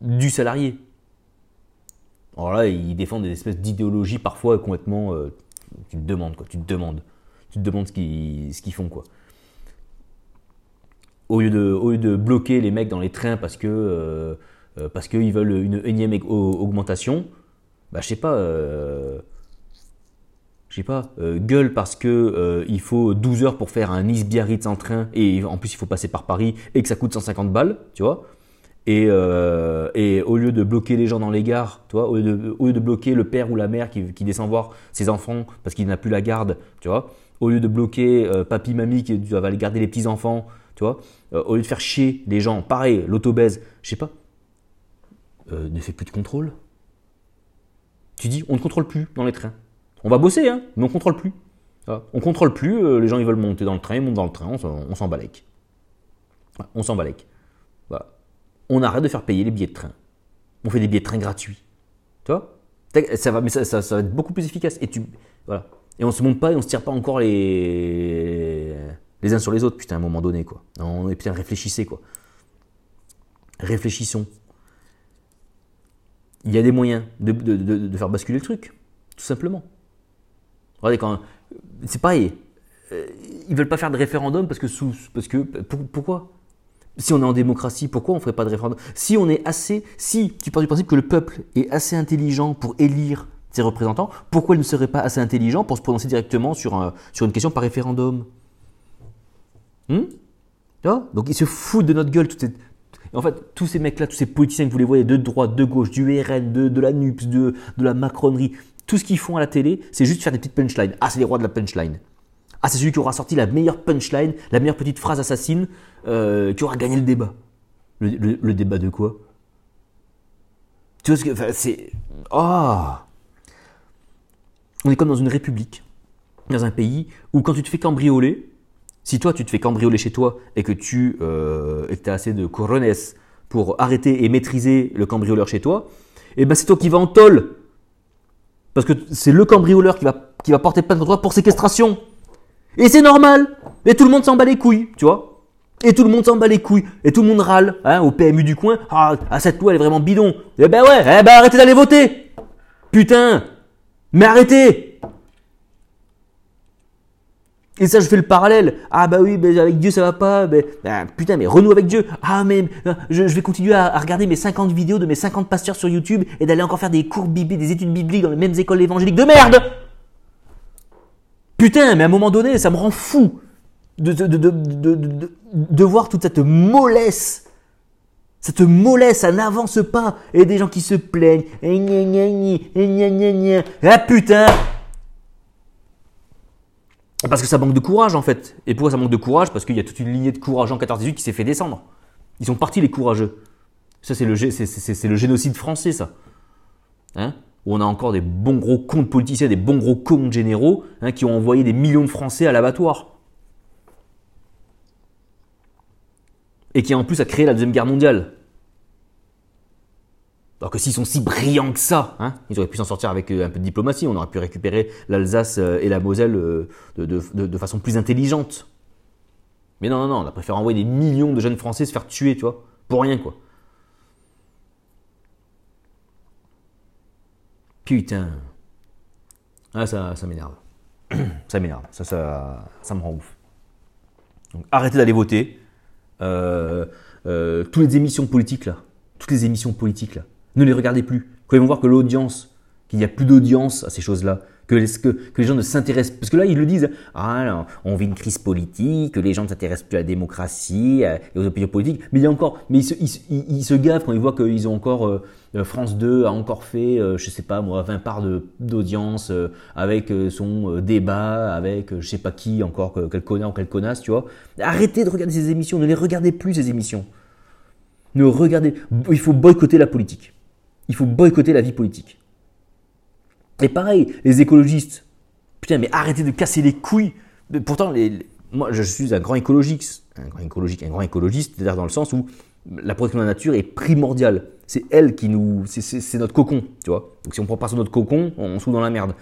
du salarié. Alors là, ils défendent des espèces d'idéologies parfois complètement tu te demandes, quoi. Tu te demandes. Tu te demandes ce qu'ils, ce qu'ils font, quoi. Au lieu, de, au lieu de bloquer les mecs dans les trains parce que euh, euh, qu'ils veulent une énième augmentation, bah je sais pas, euh, je sais pas, gueule parce que il faut 12 heures pour faire un Nice-Biarritz en train et en plus il faut passer par Paris et que ça coûte 150 balles, tu vois. Et, euh, et, au lieu de bloquer les gens dans les gares, tu vois, au, lieu de, bloquer le père ou la mère qui, qui descend voir ses enfants parce qu'il n'a plus la garde, tu vois, au lieu de bloquer euh, papy, mamie qui va aller garder les petits enfants, tu vois, euh, au lieu de faire chier les gens, pareil, l'autobèse, je sais pas, ne fais plus de contrôle. Tu dis, on ne contrôle plus dans les trains. On va bosser, hein, mais on contrôle plus. On contrôle plus, les gens ils veulent monter dans le train, ils montent dans le train, on s'en balèque. On s'en balèque on arrête de faire payer les billets de train. On fait des billets de train gratuits. Tu vois? Ça va, mais ça, va être beaucoup plus efficace. Et tu, voilà. Et on se monte pas et on se tire pas encore les, les uns sur les autres, putain, à un moment donné, quoi. On, et putain, réfléchissez, quoi. Réfléchissons. Il y a des moyens de, faire basculer le truc, tout simplement. Regardez, quand. C'est pareil. Euh, ils veulent pas faire de référendum parce que. Sous, parce que pourquoi? Si on est en démocratie, pourquoi on ne ferait pas de référendum? Si on est assez, si tu pars du principe que le peuple est assez intelligent pour élire ses représentants, pourquoi il ne serait pas assez intelligent pour se prononcer directement sur une question par référendum? Hmm Donc ils se foutent de notre gueule. En fait, tous ces mecs-là, tous ces politiciens que vous les voyez de droite, de gauche, du RN, de, la NUPS, de, la Macronerie, tout ce qu'ils font à la télé, c'est juste faire des petites punchlines. Ah, c'est les rois de la punchline. Ah, c'est celui qui aura sorti la meilleure punchline, la meilleure petite phrase assassine, euh, qui aura gagné le débat. Le, débat de quoi? Tu vois ce que. Enfin, c'est. Ah On est comme dans une république, dans un pays où quand tu te fais cambrioler, si toi tu te fais cambrioler chez toi et que tu euh, as assez de corones pour arrêter et maîtriser le cambrioleur chez toi, et eh ben c'est toi qui vas en tôle. Parce que c'est le cambrioleur qui va, qui va porter plainte contre toi pour séquestration. Et c'est normal. Et tout le monde s'en bat les couilles, tu vois. Et tout le monde s'en bat les couilles. Et tout le monde râle, hein, au PMU du coin. Ah, ah, cette loi, elle est vraiment bidon. Eh ben ouais, eh ben arrêtez d'aller voter. Putain. Mais arrêtez. Et ça, je fais le parallèle. Ah bah oui, mais avec Dieu ça va pas. Mais, ben, putain, mais renoue avec Dieu. Ah mais je, vais continuer à, regarder mes 50 vidéos de mes 50 pasteurs sur YouTube et d'aller encore faire des cours bibliques, des études bibliques dans les mêmes écoles évangéliques de merde. Putain, mais à un moment donné, ça me rend fou de, de, voir toute cette mollesse. Cette mollesse, ça n'avance pas. Et des gens qui se plaignent. Ah putain Parce que ça manque de courage en fait. Et pourquoi ça manque de courage? Parce qu'il y a toute une lignée de courageux en 14-18 qui s'est fait descendre. Ils sont partis les courageux. Ça c'est le, c'est, le génocide français ça. Hein? Où on a encore des bons gros comptes politiciens, des bons gros comptes généraux, hein, qui ont envoyé des millions de Français à l'abattoir. Et qui en plus a créé la Deuxième Guerre mondiale. Alors que s'ils sont si brillants que ça, hein, ils auraient pu s'en sortir avec euh, un peu de diplomatie, on aurait pu récupérer l'Alsace euh, et la Moselle euh, de, façon plus intelligente. Mais non, non, non, on a préféré envoyer des millions de jeunes Français se faire tuer, tu vois, pour rien, quoi. Putain. Ah, ça, ça m'énerve. [CLEARS THROAT] ça m'énerve. Ça, ça, ça me rend ouf. Donc, arrêtez d'aller voter. Toutes les émissions politiques, là. Toutes les émissions politiques, là. Ne les regardez plus. Quand ils vont voir que l'audience, qu'il n'y a plus d'audience à ces choses-là, que les, gens ne s'intéressent parce que là ils le disent ah on vit une crise politique que les gens ne s'intéressent plus à la démocratie et aux opinions politiques mais il y a encore mais ils se, ils, se gavent quand ils voient qu'ils ont encore euh, euh, France 2 a encore fait euh, je sais pas moi 20 parts d'audience avec son débat avec je sais pas qui encore quel connard ou quelle connasse tu vois. Arrêtez de regarder ces émissions ne les regardez plus ces émissions. Ne regardez il faut boycotter la politique il faut boycotter la vie politique et pareil, les écologistes, putain, mais arrêtez de casser les couilles. pourtant, moi, je suis un grand écologiste, un grand écologique, un grand écologiste, c'est-à-dire dans le sens où la protection de la nature est primordiale. C'est elle qui nous, c'est notre cocon, tu vois. Donc si on prend pas sur notre cocon, on, se trouve dans la merde.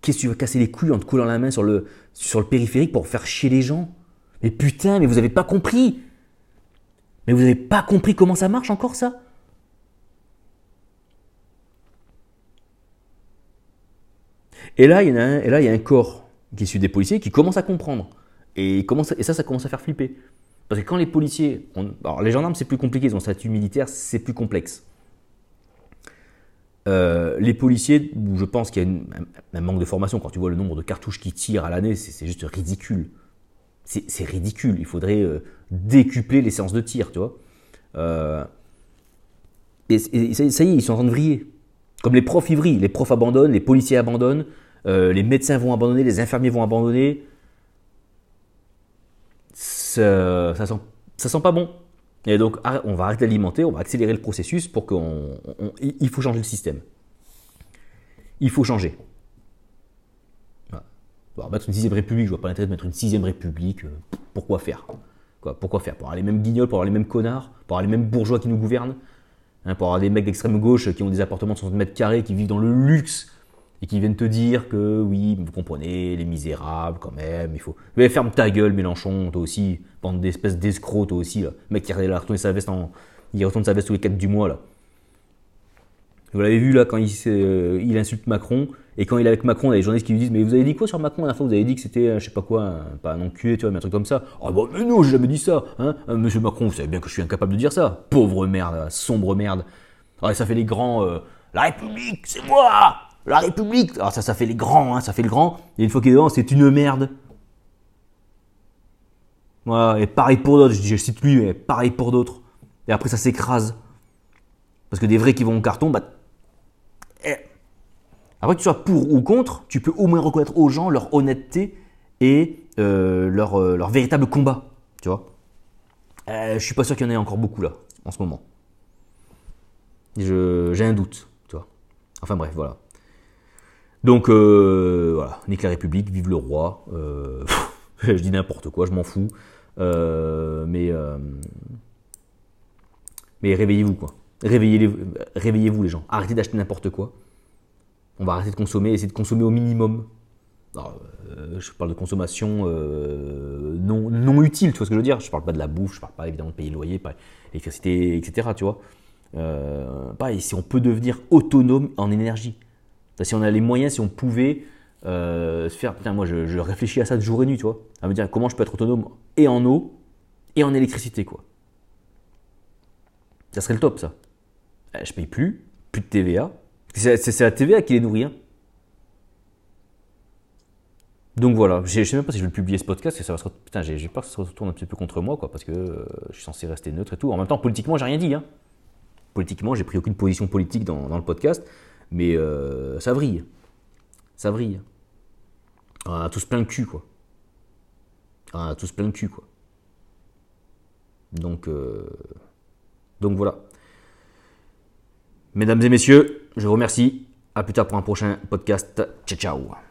Qu'est-ce que tu veux casser les couilles en te collant la main sur le, sur le périphérique pour faire chier les gens? Mais putain, mais vous avez pas compris Mais vous avez pas compris comment ça marche encore ça? Et là, il y, a un, corps qui est issu des policiers qui commence à comprendre. Et, ça, ça commence à faire flipper. Parce que quand les policiers. alors, les gendarmes, c'est plus compliqué, ils ont un statut militaire, c'est plus complexe. Euh, les policiers, je pense qu'il y a un, manque de formation. Quand tu vois le nombre de cartouches qui tirent à l'année, c'est juste ridicule. C'est ridicule. Il faudrait euh, décupler les séances de tir, tu vois. Euh, et, ça, ça, y est, ils sont en train de vriller. Comme les profs ivris, les profs abandonnent, les policiers abandonnent, euh, les médecins vont abandonner, les infirmiers vont abandonner. Ça, sent, pas bon. Et donc, on va arrêter d'alimenter, on va accélérer le processus pour qu'on. il faut changer le système. Il faut changer. Voilà. mettre une sixième république, je vois pas l'intérêt de mettre une sixième république. Euh, pourquoi faire? Quoi, pourquoi faire? Pour avoir les mêmes guignols, pour avoir les mêmes connards, pour avoir les mêmes bourgeois qui nous gouvernent hein, Pour avoir des mecs d'extrême gauche qui ont des appartements de 60 mètres carrés, qui vivent dans le luxe et qui viennent te dire que oui, vous comprenez, les misérables quand même, il faut. Mais ferme ta gueule, Mélenchon, toi aussi, bande d'espèces d'escrocs, toi aussi, là. Mec qui a retourné sa veste en. Il retourne sa veste tous les 4 du mois, là. Vous l'avez vu là quand il, euh, il, insulte Macron et quand il est avec Macron, il y a des journalistes qui lui disent mais vous avez dit quoi sur Macron la fois? Vous avez dit que c'était euh, je sais pas quoi, pas un enculé, tu vois, mais un truc comme ça. Ah bah mais non, j'ai jamais dit ça. Hein euh, Monsieur Macron, vous savez bien que je suis incapable de dire ça. Pauvre merde, sombre merde. Ah, ça fait les grands. la République, c'est moi. La République. Alors ça, ça fait les grands, hein, ça fait le grand. Et une fois qu'il est devant, c'est une merde. Voilà, et pareil pour d'autres. Je, je cite lui, mais pareil pour d'autres. Et après, ça s'écrase. Parce que des vrais qui vont au carton, bah eh. Après que tu sois pour ou contre, tu peux au moins reconnaître aux gens leur honnêteté et euh, leur, euh, leur, véritable combat. Tu vois? Euh, Je suis pas sûr qu'il y en ait encore beaucoup là, en ce moment. J'ai un doute, tu vois. Enfin bref, voilà. Donc voilà, nique la République, vive le roi. [LAUGHS] je dis n'importe quoi, je m'en fous. mais mais réveillez-vous quoi. Réveillez-vous réveillez les gens. Arrêtez d'acheter n'importe quoi. On va arrêter de consommer, essayer de consommer au minimum. Euh, je parle de consommation euh, non, non utile, tu vois ce que je veux dire Je parle pas de la bouffe, je parle pas évidemment de payer le loyer, pas l'électricité, etc. Tu vois euh, si on peut devenir autonome en énergie. Si on a les moyens, si on pouvait se faire. Putain, moi je, réfléchis à ça de jour et nuit, tu vois. À me dire comment je peux être autonome et en eau et en électricité, quoi. Ça serait le top, ça. Euh, je paye plus, plus de TVA. C'est la TVA qui les nourrit. Hein. Donc voilà, je sais même pas si je vais publier ce podcast, que ça va se putain, j'ai peur que ça se retourne un petit peu contre moi, quoi, parce que euh, je suis censé rester neutre et tout. En même temps, politiquement, j'ai rien dit. Hein. Politiquement, j'ai pris aucune position politique dans, le podcast, mais euh, ça vrille. Ça vrille. On a tous plein le cul, quoi. On a tous plein le cul, quoi. Donc, donc voilà. Mesdames et messieurs, je vous remercie. À plus tard pour un prochain podcast. Ciao ciao.